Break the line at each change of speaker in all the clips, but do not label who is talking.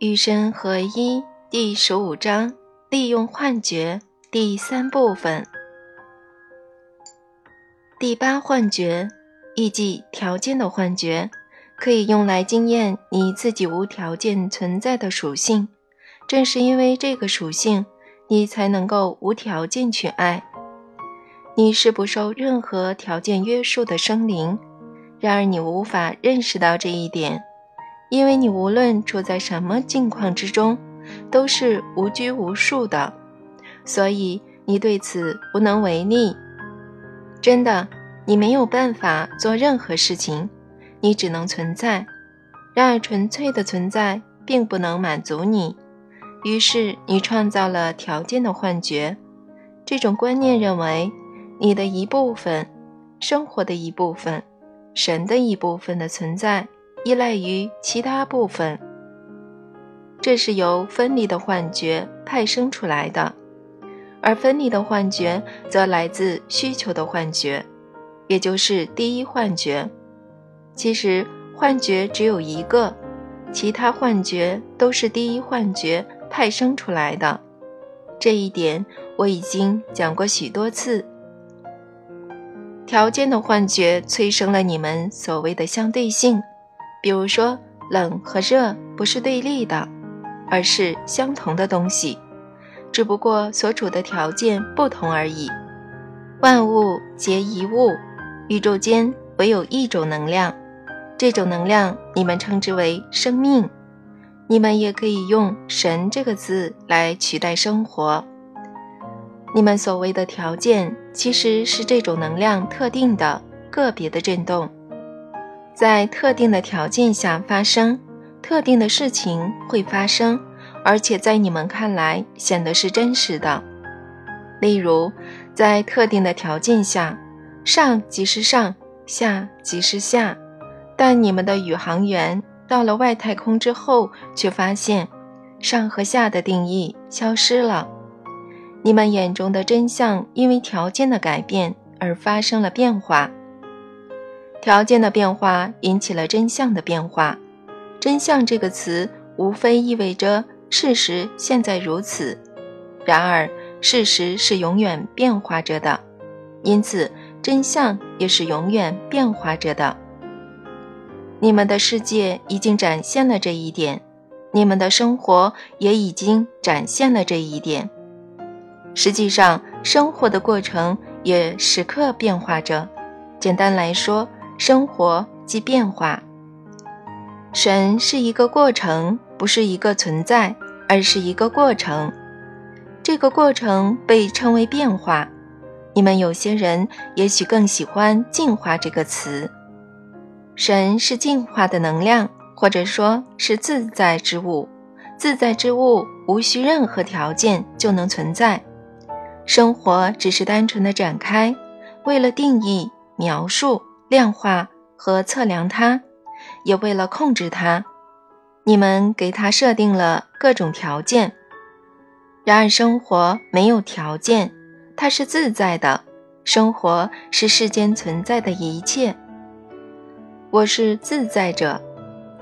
与神合一第十五章：利用幻觉第三部分。第八幻觉，意即条件的幻觉，可以用来经验你自己无条件存在的属性。正是因为这个属性，你才能够无条件去爱。你是不受任何条件约束的生灵，然而你无法认识到这一点。因为你无论处在什么境况之中，都是无拘无束的，所以你对此无能为力。真的，你没有办法做任何事情，你只能存在。然而，纯粹的存在并不能满足你，于是你创造了条件的幻觉。这种观念认为，你的一部分、生活的一部分、神的一部分的存在。依赖于其他部分，这是由分离的幻觉派生出来的，而分离的幻觉则来自需求的幻觉，也就是第一幻觉。其实幻觉只有一个，其他幻觉都是第一幻觉派生出来的。这一点我已经讲过许多次。条件的幻觉催生了你们所谓的相对性。比如说，冷和热不是对立的，而是相同的东西，只不过所处的条件不同而已。万物皆一物，宇宙间唯有一种能量，这种能量你们称之为生命。你们也可以用“神”这个字来取代生活。你们所谓的条件，其实是这种能量特定的个别的振动。在特定的条件下发生，特定的事情会发生，而且在你们看来显得是真实的。例如，在特定的条件下，上即是上，下即是下，但你们的宇航员到了外太空之后，却发现上和下的定义消失了。你们眼中的真相因为条件的改变而发生了变化。条件的变化引起了真相的变化。真相这个词无非意味着事实现在如此，然而事实是永远变化着的，因此真相也是永远变化着的。你们的世界已经展现了这一点，你们的生活也已经展现了这一点。实际上，生活的过程也时刻变化着。简单来说，生活即变化。神是一个过程，不是一个存在，而是一个过程。这个过程被称为变化。你们有些人也许更喜欢“进化”这个词。神是进化的能量，或者说是自在之物。自在之物无需任何条件就能存在。生活只是单纯的展开，为了定义、描述。量化和测量它，也为了控制它，你们给它设定了各种条件。然而，生活没有条件，它是自在的。生活是世间存在的一切。我是自在者。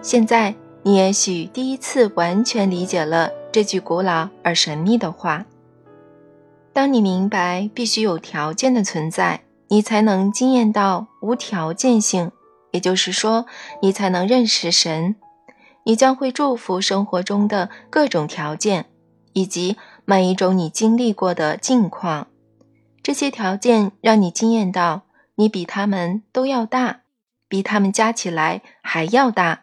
现在，你也许第一次完全理解了这句古老而神秘的话。当你明白必须有条件的存在。你才能经验到无条件性，也就是说，你才能认识神。你将会祝福生活中的各种条件，以及每一种你经历过的境况。这些条件让你惊艳到，你比他们都要大，比他们加起来还要大。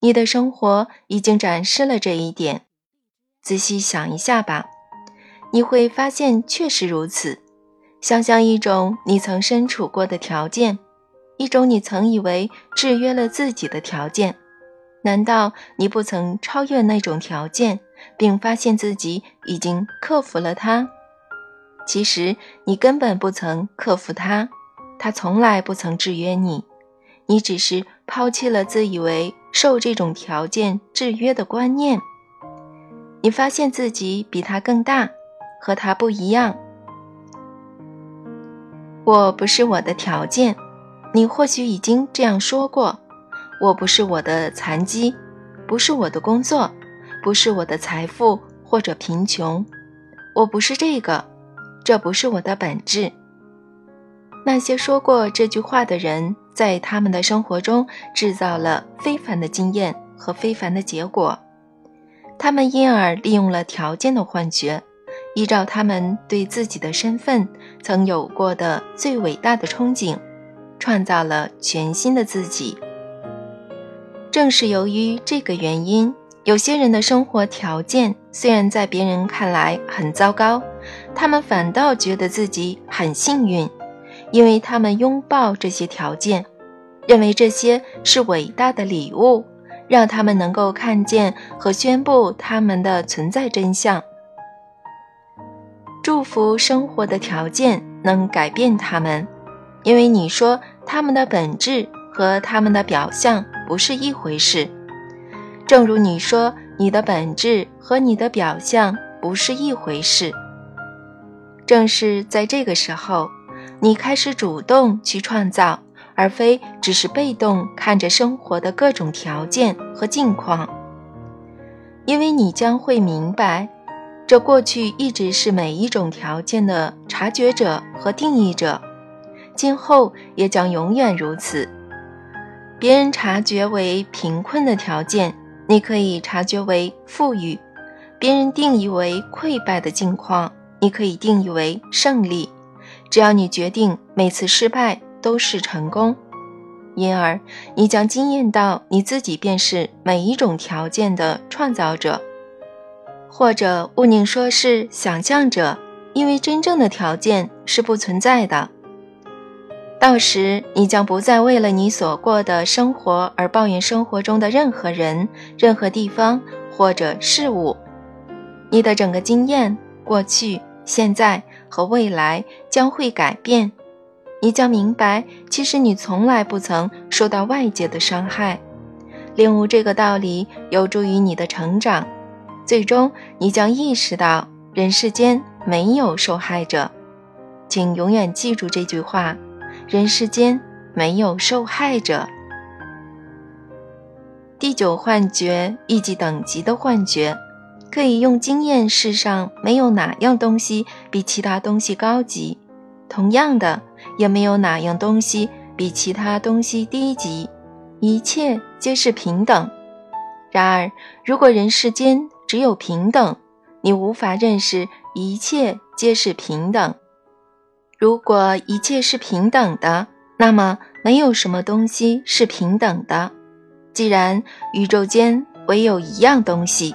你的生活已经展示了这一点。仔细想一下吧，你会发现确实如此。想象一种你曾身处过的条件，一种你曾以为制约了自己的条件，难道你不曾超越那种条件，并发现自己已经克服了它？其实你根本不曾克服它，它从来不曾制约你，你只是抛弃了自以为受这种条件制约的观念。你发现自己比它更大，和它不一样。我不是我的条件，你或许已经这样说过。我不是我的残疾，不是我的工作，不是我的财富或者贫穷，我不是这个，这不是我的本质。那些说过这句话的人，在他们的生活中制造了非凡的经验和非凡的结果，他们因而利用了条件的幻觉，依照他们对自己的身份曾有过的最伟大的憧憬，创造了全新的自己。正是由于这个原因。有些人的生活条件虽然在别人看来很糟糕，他们反倒觉得自己很幸运，因为他们拥抱这些条件，认为这些是伟大的礼物，让他们能够看见和宣布他们的存在真相。祝福生活的条件能改变他们，因为你说他们的本质和他们的表象不是一回事。正如你说，你的本质和你的表象不是一回事。正是在这个时候，你开始主动去创造，而非只是被动看着生活的各种条件和境况。因为你将会明白，这过去一直是每一种条件的察觉者和定义者，今后也将永远如此。别人察觉为贫困的条件。你可以察觉为富裕，别人定义为溃败的境况，你可以定义为胜利。只要你决定每次失败都是成功，因而你将惊艳到你自己便是每一种条件的创造者，或者勿宁说是想象者，因为真正的条件是不存在的。到时，你将不再为了你所过的生活而抱怨生活中的任何人、任何地方或者事物。你的整个经验、过去、现在和未来将会改变。你将明白，其实你从来不曾受到外界的伤害。领悟这个道理有助于你的成长。最终，你将意识到人世间没有受害者。请永远记住这句话。人世间没有受害者。第九幻觉，一级等级的幻觉，可以用经验世上没有哪样东西比其他东西高级，同样的，也没有哪样东西比其他东西低级，一切皆是平等。然而，如果人世间只有平等，你无法认识一切皆是平等。如果一切是平等的，那么没有什么东西是平等的。既然宇宙间唯有一样东西，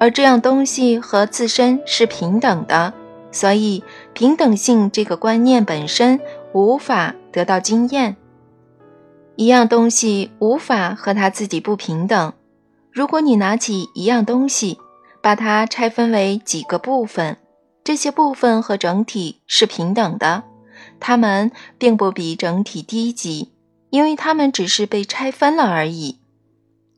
而这样东西和自身是平等的，所以平等性这个观念本身无法得到经验。一样东西无法和它自己不平等。如果你拿起一样东西，把它拆分为几个部分。这些部分和整体是平等的，它们并不比整体低级，因为它们只是被拆分了而已。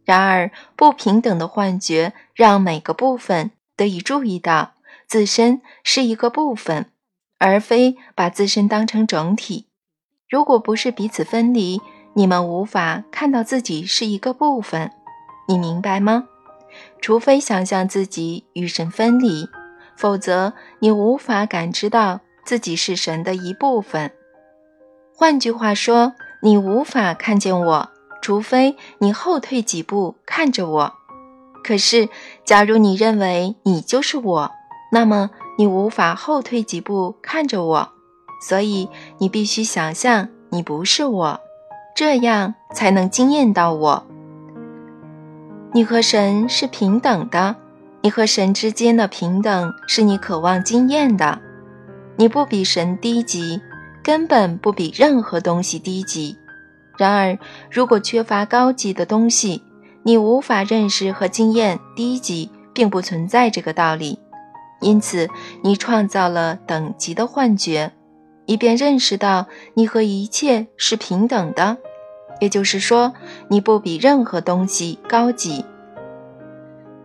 然而，不平等的幻觉让每个部分得以注意到自身是一个部分，而非把自身当成整体。如果不是彼此分离，你们无法看到自己是一个部分。你明白吗？除非想象自己与神分离。否则，你无法感知到自己是神的一部分。换句话说，你无法看见我，除非你后退几步看着我。可是，假如你认为你就是我，那么你无法后退几步看着我。所以，你必须想象你不是我，这样才能惊艳到我。你和神是平等的。你和神之间的平等是你渴望经验的。你不比神低级，根本不比任何东西低级。然而，如果缺乏高级的东西，你无法认识和经验低级并不存在这个道理。因此，你创造了等级的幻觉，以便认识到你和一切是平等的。也就是说，你不比任何东西高级。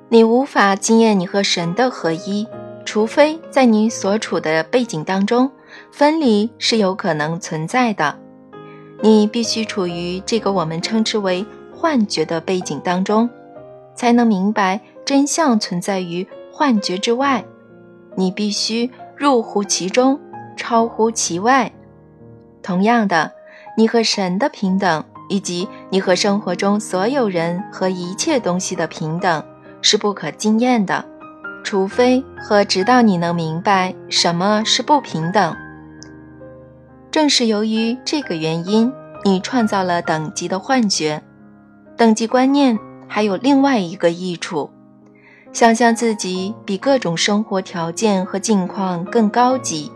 你无法经验你和神的合一，除非在你所处的背景当中，分离是有可能存在的。你必须处于这个我们称之为幻觉的背景当中，才能明白真相存在于幻觉之外，你必须入乎其中，超乎其外。同样的，你和神的平等，以及你和生活中所有人和一切东西的平等，是不可经验的，除非和直到你能明白什么是不平等。正是由于这个原因，你创造了等级的幻觉。等级观念还有另外一个益处：想象自己比各种生活条件和境况更高级。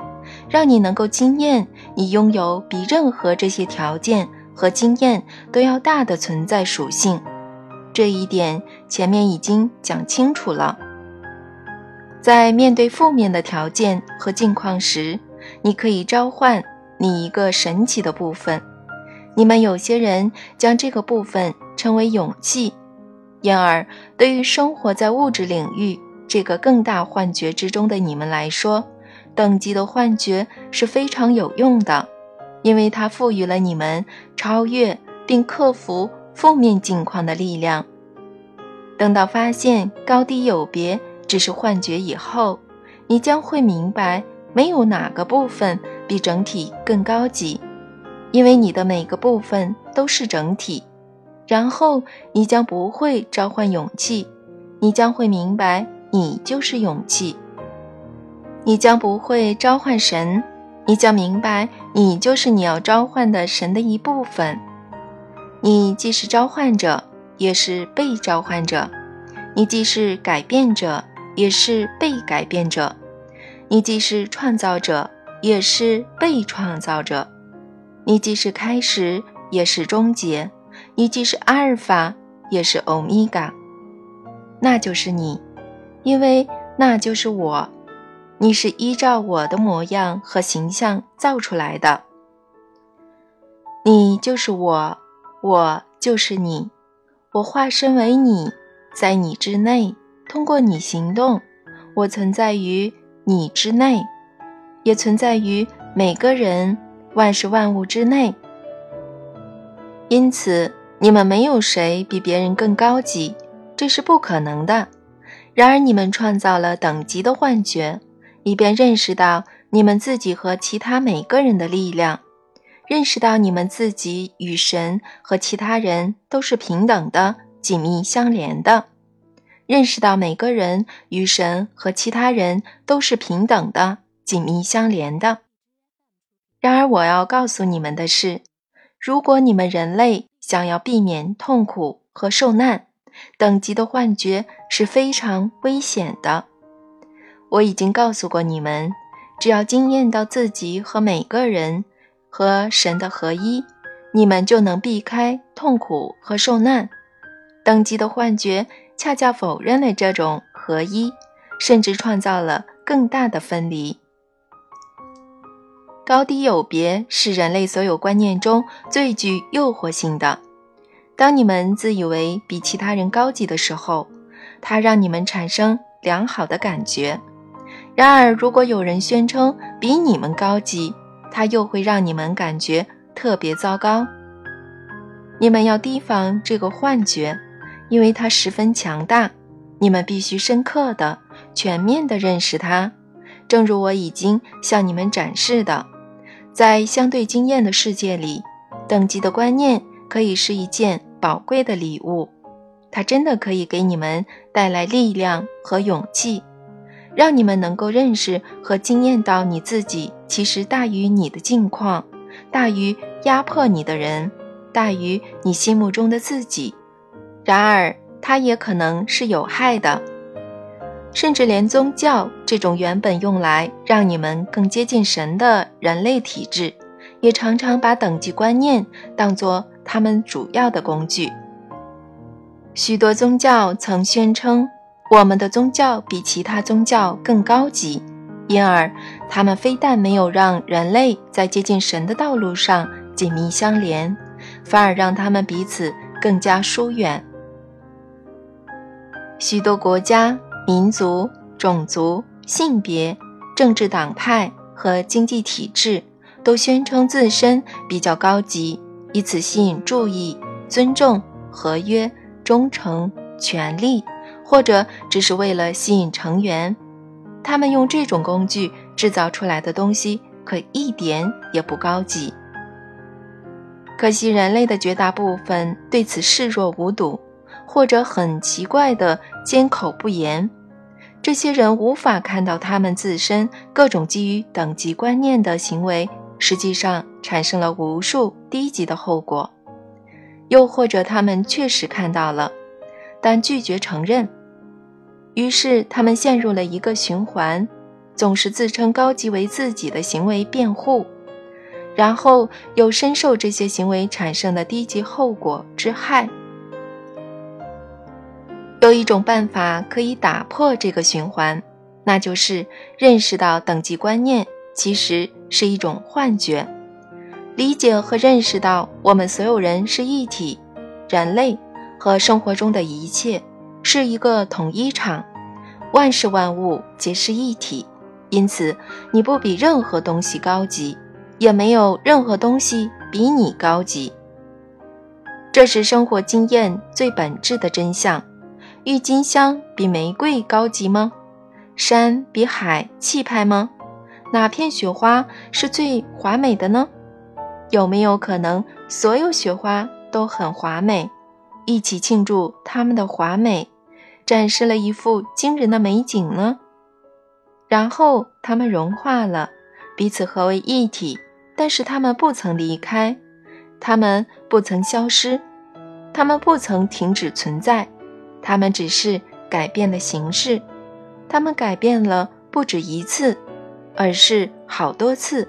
让你能够经验你拥有比任何这些条件和经验都要大的存在属性，这一点前面已经讲清楚了。在面对负面的条件和境况时，你可以召唤你一个神奇的部分。你们有些人将这个部分称为勇气，因而对于生活在物质领域这个更大幻觉之中的你们来说。等级的幻觉是非常有用的，因为它赋予了你们超越并克服负面境况的力量。等到发现高低有别只是幻觉以后，你将会明白没有哪个部分比整体更高级，因为你的每个部分都是整体。然后你将不会召唤勇气，你将会明白你就是勇气。你将不会召唤神，你将明白，你就是你要召唤的神的一部分。你既是召唤者，也是被召唤者；你既是改变者，也是被改变者；你既是创造者，也是被创造者；你既是开始，也是终结；你既是阿尔法，也是欧米伽。那就是你，因为那就是我。你是依照我的模样和形象造出来的，你就是我，我就是你，我化身为你，在你之内，通过你行动，我存在于你之内，也存在于每个人、万事万物之内。因此，你们没有谁比别人更高级，这是不可能的。然而，你们创造了等级的幻觉。以便认识到你们自己和其他每个人的力量，认识到你们自己与神和其他人都是平等的、紧密相连的，认识到每个人与神和其他人都是平等的、紧密相连的。然而，我要告诉你们的是，如果你们人类想要避免痛苦和受难，等级的幻觉是非常危险的。我已经告诉过你们，只要惊艳到自己和每个人和神的合一，你们就能避开痛苦和受难。等级的幻觉恰恰否认了这种合一，甚至创造了更大的分离。高低有别是人类所有观念中最具诱惑性的。当你们自以为比其他人高级的时候，它让你们产生良好的感觉。然而，如果有人宣称比你们高级，他又会让你们感觉特别糟糕。你们要提防这个幻觉，因为它十分强大。你们必须深刻的、全面的认识它。正如我已经向你们展示的，在相对经验的世界里，等级的观念可以是一件宝贵的礼物。它真的可以给你们带来力量和勇气。让你们能够认识和惊艳到你自己，其实大于你的境况，大于压迫你的人，大于你心目中的自己。然而，它也可能是有害的，甚至连宗教这种原本用来让你们更接近神的人类体制，也常常把等级观念当作他们主要的工具。许多宗教曾宣称。我们的宗教比其他宗教更高级，因而他们非但没有让人类在接近神的道路上紧密相连，反而让他们彼此更加疏远。许多国家、民族、种族、性别、政治党派和经济体制都宣称自身比较高级，以此吸引注意、尊重、合约、忠诚、权力。或者只是为了吸引成员。他们用这种工具制造出来的东西，可一点也不高级。可惜人类的绝大部分对此视若无睹，或者很奇怪的缄口不言。这些人无法看到他们自身各种基于等级观念的行为，实际上产生了无数低级的后果。又或者他们确实看到了，但拒绝承认。于是，他们陷入了一个循环，总是自称高级为自己的行为辩护，然后又深受这些行为产生的低级后果之害。有一种办法可以打破这个循环，那就是认识到等级观念其实是一种幻觉，理解和认识到我们所有人是一体，人类和生活中的一切。是一个统一场，万事万物皆是一体，因此你不比任何东西高级，也没有任何东西比你高级。这是生活经验最本质的真相。郁金香比玫瑰高级吗？山比海气派吗？哪片雪花是最华美的呢？有没有可能所有雪花都很华美，一起庆祝它们的华美？展示了一幅惊人的美景呢。然后它们融化了，彼此合为一体，但是它们不曾离开，它们不曾消失，它们不曾停止存在，它们只是改变了形式。它们改变了不止一次，而是好多次，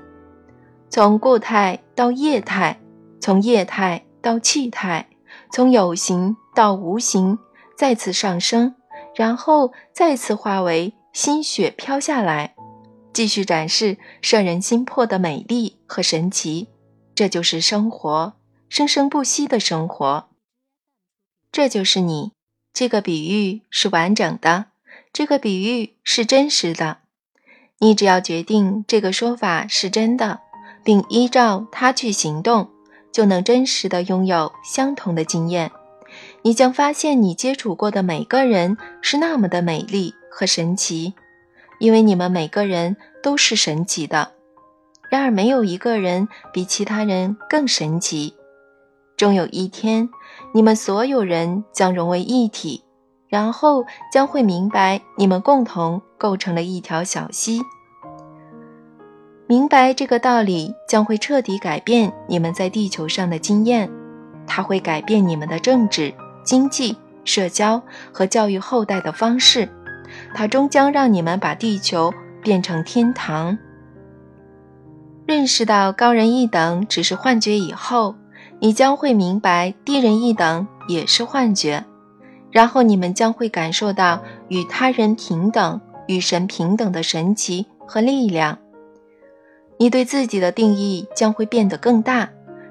从固态到液态，从液态到气态，从有形到无形。再次上升，然后再次化为新雪飘下来，继续展示摄人心魄的美丽和神奇。这就是生活，生生不息的生活。这就是你。这个比喻是完整的，这个比喻是真实的。你只要决定这个说法是真的，并依照它去行动，就能真实的拥有相同的经验。你将发现，你接触过的每个人是那么的美丽和神奇，因为你们每个人都是神奇的。然而，没有一个人比其他人更神奇。终有一天，你们所有人将融为一体，然后将会明白，你们共同构成了一条小溪。明白这个道理，将会彻底改变你们在地球上的经验，它会改变你们的政治。经济、社交和教育后代的方式，它终将让你们把地球变成天堂。认识到高人一等只是幻觉以后，你将会明白低人一等也是幻觉。然后你们将会感受到与他人平等、与神平等的神奇和力量。你对自己的定义将会变得更大，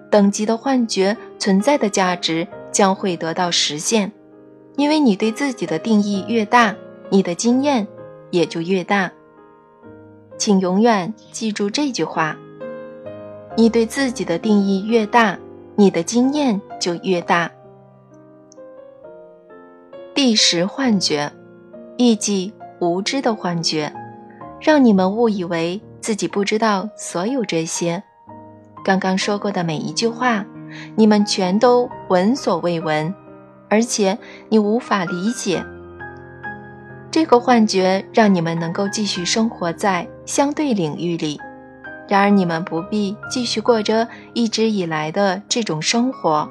等级的幻觉存在的价值。将会得到实现，因为你对自己的定义越大，你的经验也就越大。请永远记住这句话：你对自己的定义越大，你的经验就越大。第十幻觉，意即无知的幻觉，让你们误以为自己不知道所有这些。刚刚说过的每一句话。你们全都闻所未闻，而且你无法理解。这个幻觉让你们能够继续生活在相对领域里，然而你们不必继续过着一直以来的这种生活，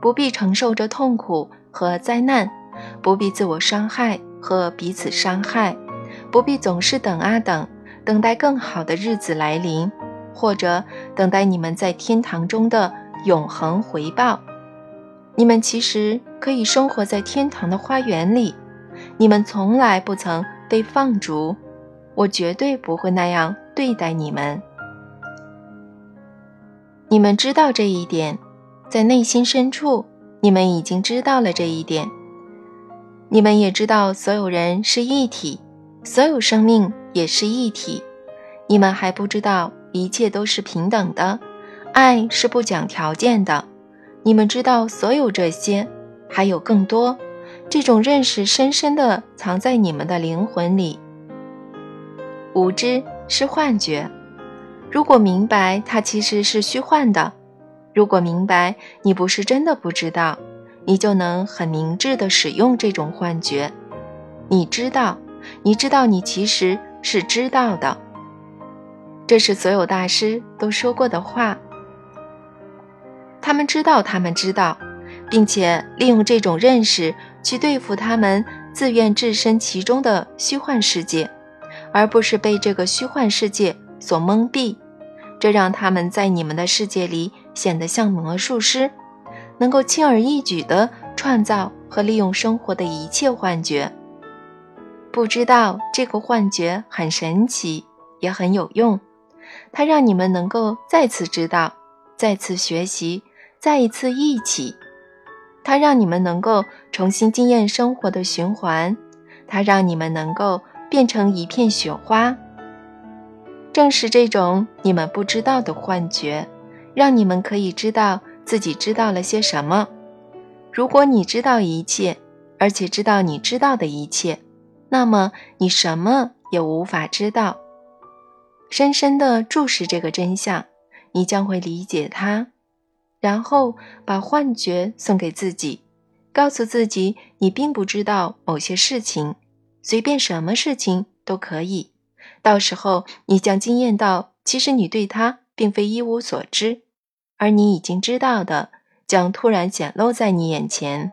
不必承受着痛苦和灾难，不必自我伤害和彼此伤害，不必总是等啊等，等待更好的日子来临，或者等待你们在天堂中的。永恒回报，你们其实可以生活在天堂的花园里。你们从来不曾被放逐，我绝对不会那样对待你们。你们知道这一点，在内心深处，你们已经知道了这一点。你们也知道，所有人是一体，所有生命也是一体。你们还不知道，一切都是平等的。爱是不讲条件的，你们知道所有这些，还有更多，这种认识深深的藏在你们的灵魂里。无知是幻觉，如果明白它其实是虚幻的，如果明白你不是真的不知道，你就能很明智的使用这种幻觉。你知道，你知道，你其实是知道的。这是所有大师都说过的话。他们知道，他们知道，并且利用这种认识去对付他们自愿置身其中的虚幻世界，而不是被这个虚幻世界所蒙蔽。这让他们在你们的世界里显得像魔术师，能够轻而易举地创造和利用生活的一切幻觉。不知道这个幻觉很神奇，也很有用，它让你们能够再次知道，再次学习。再一次一起，它让你们能够重新经验生活的循环，它让你们能够变成一片雪花。正是这种你们不知道的幻觉，让你们可以知道自己知道了些什么。如果你知道一切，而且知道你知道的一切，那么你什么也无法知道。深深地注视这个真相，你将会理解它。然后把幻觉送给自己，告诉自己你并不知道某些事情，随便什么事情都可以。到时候你将惊艳到，其实你对它并非一无所知，而你已经知道的将突然显露在你眼前。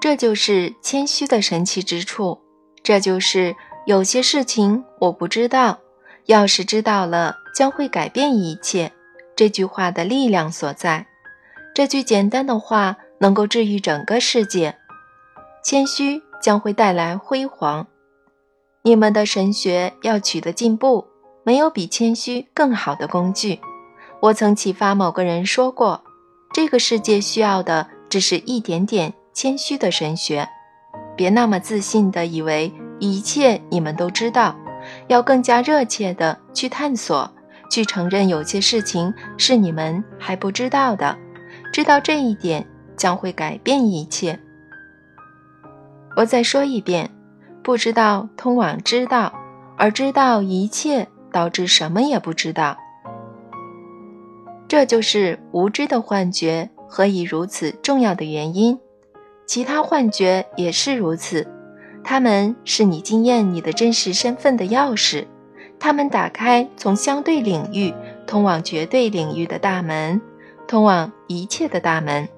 这就是谦虚的神奇之处，这就是有些事情我不知道，要是知道了，将会改变一切。这句话的力量所在。这句简单的话能够治愈整个世界。谦虚将会带来辉煌。你们的神学要取得进步，没有比谦虚更好的工具。我曾启发某个人说过，这个世界需要的只是一点点谦虚的神学。别那么自信的以为一切你们都知道，要更加热切的去探索，去承认有些事情是你们还不知道的。知道这一点将会改变一切。我再说一遍：不知道通往知道，而知道一切导致什么也不知道。这就是无知的幻觉何以如此重要的原因。其他幻觉也是如此，它们是你经验你的真实身份的钥匙，它们打开从相对领域通往绝对领域的大门。通往一切的大门。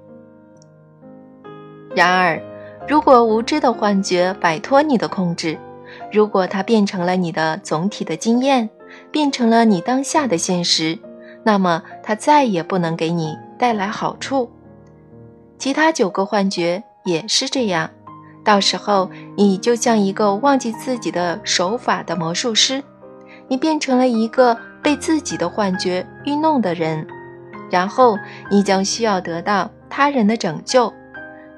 然而，如果无知的幻觉摆脱你的控制，如果它变成了你的总体的经验，变成了你当下的现实，那么它再也不能给你带来好处。其他九个幻觉也是这样。到时候，你就像一个忘记自己的手法的魔术师，你变成了一个被自己的幻觉愚弄的人。然后你将需要得到他人的拯救，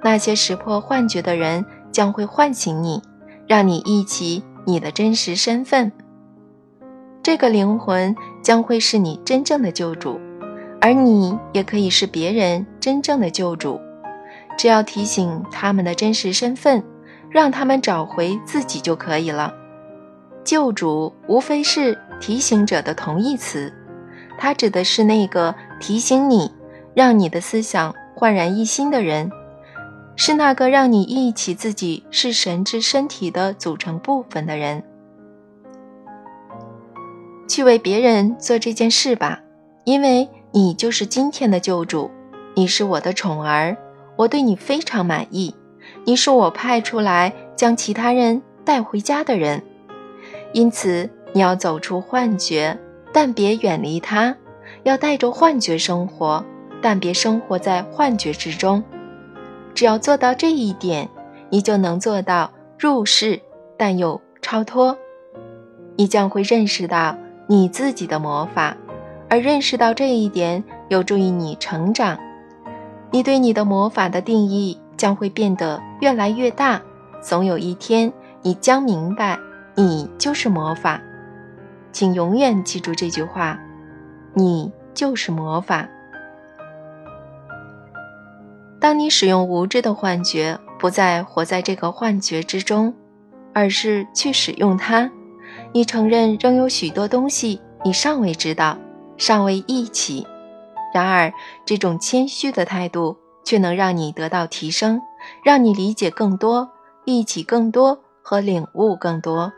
那些识破幻觉的人将会唤醒你，让你忆起你的真实身份。这个灵魂将会是你真正的救主，而你也可以是别人真正的救主。只要提醒他们的真实身份，让他们找回自己就可以了。救主无非是提醒者的同义词，它指的是那个。提醒你，让你的思想焕然一新的人，是那个让你忆起自己是神之身体的组成部分的人。去为别人做这件事吧，因为你就是今天的救主。你是我的宠儿，我对你非常满意。你是我派出来将其他人带回家的人，因此你要走出幻觉，但别远离他。要带着幻觉生活，但别生活在幻觉之中。只要做到这一点，你就能做到入世，但又超脱。你将会认识到你自己的魔法，而认识到这一点有助于你成长。你对你的魔法的定义将会变得越来越大。总有一天，你将明白，你就是魔法。请永远记住这句话。你就是魔法。当你使用无知的幻觉不再活在这个幻觉之中，而是去使用它。你承认仍有许多东西你尚未知道，尚未忆起。然而，这种谦虚的态度却能让你得到提升，让你理解更多、忆起更多和领悟更多。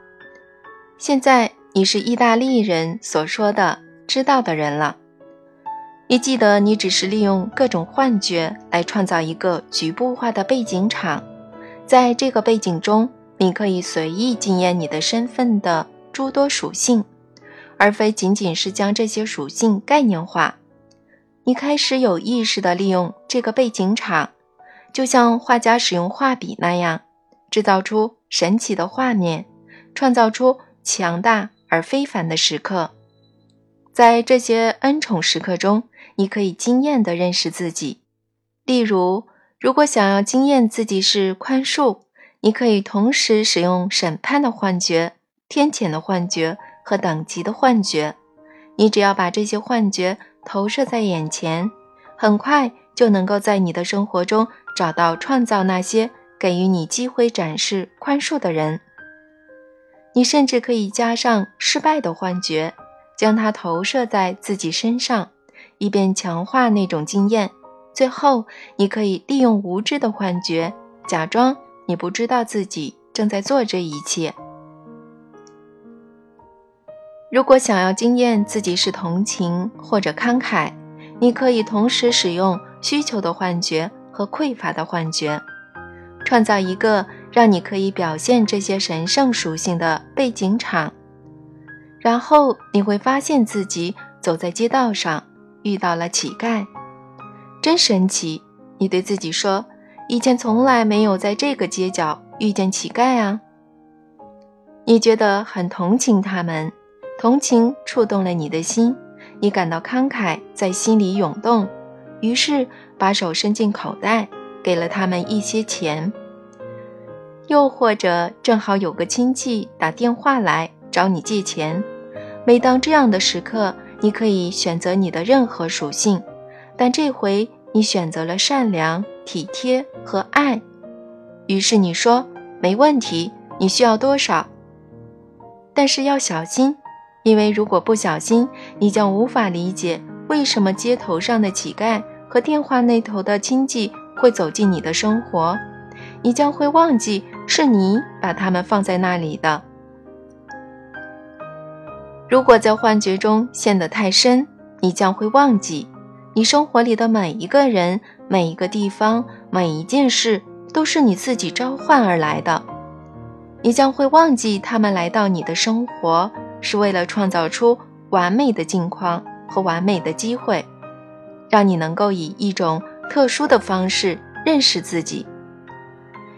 现在，你是意大利人所说的“知道的人”了。你记得，你只是利用各种幻觉来创造一个局部化的背景场，在这个背景中，你可以随意经验你的身份的诸多属性，而非仅仅是将这些属性概念化。你开始有意识地利用这个背景场，就像画家使用画笔那样，制造出神奇的画面，创造出强大而非凡的时刻。在这些恩宠时刻中，你可以惊艳地认识自己。例如，如果想要惊艳自己是宽恕，你可以同时使用审判的幻觉、天谴的幻觉和等级的幻觉。你只要把这些幻觉投射在眼前，很快就能够在你的生活中找到创造那些给予你机会展示宽恕的人。你甚至可以加上失败的幻觉，将它投射在自己身上。以便强化那种经验。最后，你可以利用无知的幻觉，假装你不知道自己正在做这一切。如果想要经验自己是同情或者慷慨，你可以同时使用需求的幻觉和匮乏的幻觉，创造一个让你可以表现这些神圣属性的背景场。然后你会发现自己走在街道上。遇到了乞丐，真神奇！你对自己说，以前从来没有在这个街角遇见乞丐啊。你觉得很同情他们，同情触动了你的心，你感到慷慨在心里涌动，于是把手伸进口袋，给了他们一些钱。又或者正好有个亲戚打电话来找你借钱，每当这样的时刻。你可以选择你的任何属性，但这回你选择了善良、体贴和爱。于是你说：“没问题，你需要多少？”但是要小心，因为如果不小心，你将无法理解为什么街头上的乞丐和电话那头的亲戚会走进你的生活，你将会忘记是你把他们放在那里的。如果在幻觉中陷得太深，你将会忘记，你生活里的每一个人、每一个地方、每一件事都是你自己召唤而来的。你将会忘记他们来到你的生活是为了创造出完美的境况和完美的机会，让你能够以一种特殊的方式认识自己。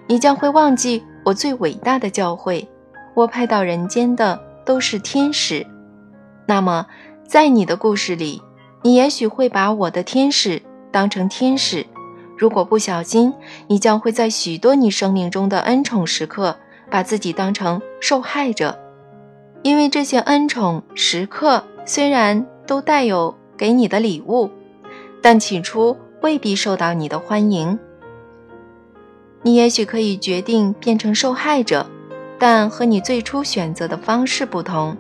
你将会忘记我最伟大的教诲：我派到人间的都是天使。那么，在你的故事里，你也许会把我的天使当成天使。如果不小心，你将会在许多你生命中的恩宠时刻，把自己当成受害者。因为这些恩宠时刻虽然都带有给你的礼物，但起初未必受到你的欢迎。你也许可以决定变成受害者，但和你最初选择的方式不同。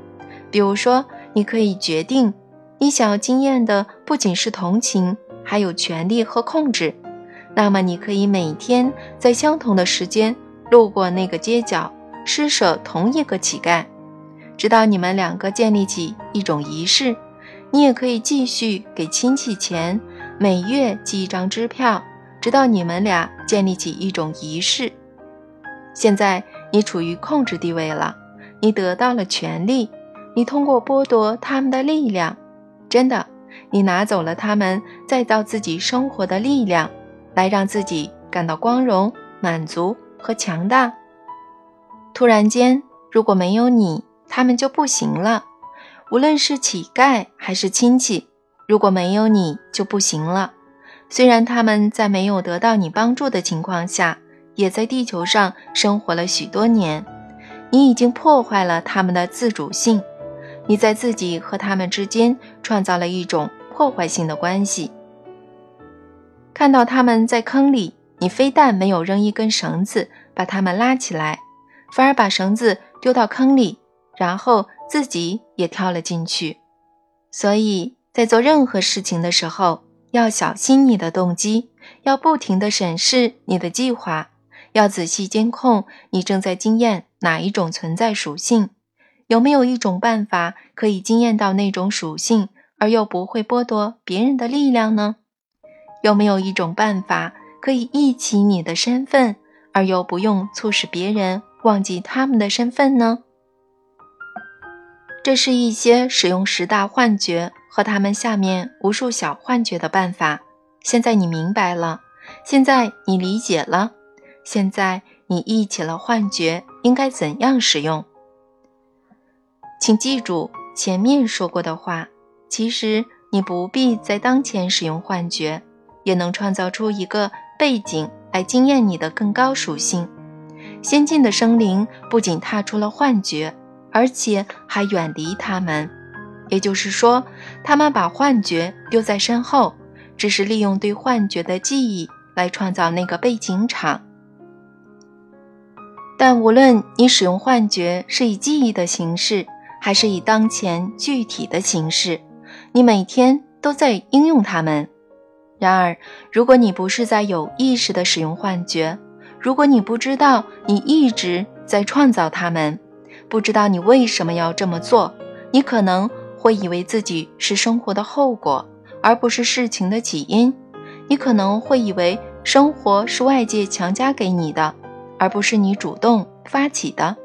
比如说。你可以决定，你想要经验的不仅是同情，还有权利和控制。那么，你可以每天在相同的时间路过那个街角，施舍同一个乞丐，直到你们两个建立起一种仪式。你也可以继续给亲戚钱，每月寄一张支票，直到你们俩建立起一种仪式。现在你处于控制地位了，你得到了权利。你通过剥夺他们的力量，真的，你拿走了他们再造自己生活的力量，来让自己感到光荣、满足和强大。突然间，如果没有你，他们就不行了。无论是乞丐还是亲戚，如果没有你就不行了。虽然他们在没有得到你帮助的情况下，也在地球上生活了许多年，你已经破坏了他们的自主性。你在自己和他们之间创造了一种破坏性的关系。看到他们在坑里，你非但没有扔一根绳子把他们拉起来，反而把绳子丢到坑里，然后自己也跳了进去。所以在做任何事情的时候，要小心你的动机，要不停地审视你的计划，要仔细监控你正在经验哪一种存在属性。有没有一种办法可以惊艳到那种属性，而又不会剥夺别人的力量呢？有没有一种办法可以忆起你的身份，而又不用促使别人忘记他们的身份呢？这是一些使用十大幻觉和他们下面无数小幻觉的办法。现在你明白了，现在你理解了，现在你忆起了幻觉应该怎样使用。请记住前面说过的话。其实你不必在当前使用幻觉，也能创造出一个背景来惊艳你的更高属性。先进的生灵不仅踏出了幻觉，而且还远离他们。也就是说，他们把幻觉丢在身后，只是利用对幻觉的记忆来创造那个背景场。但无论你使用幻觉是以记忆的形式，还是以当前具体的形式，你每天都在应用它们。然而，如果你不是在有意识地使用幻觉，如果你不知道你一直在创造它们，不知道你为什么要这么做，你可能会以为自己是生活的后果，而不是事情的起因。你可能会以为生活是外界强加给你的，而不是你主动发起的。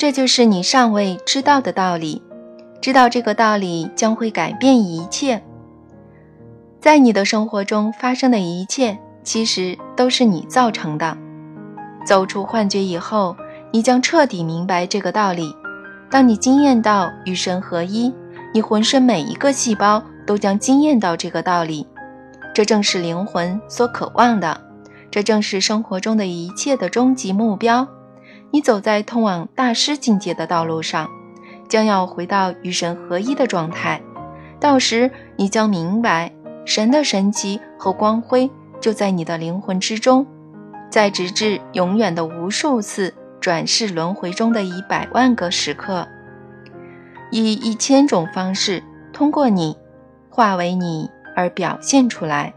这就是你尚未知道的道理，知道这个道理将会改变一切。在你的生活中发生的一切，其实都是你造成的。走出幻觉以后，你将彻底明白这个道理。当你惊艳到与神合一，你浑身每一个细胞都将惊艳到这个道理。这正是灵魂所渴望的，这正是生活中的一切的终极目标。你走在通往大师境界的道路上，将要回到与神合一的状态。到时，你将明白，神的神奇和光辉就在你的灵魂之中，在直至永远的无数次转世轮回中的一百万个时刻，以一千种方式通过你，化为你而表现出来。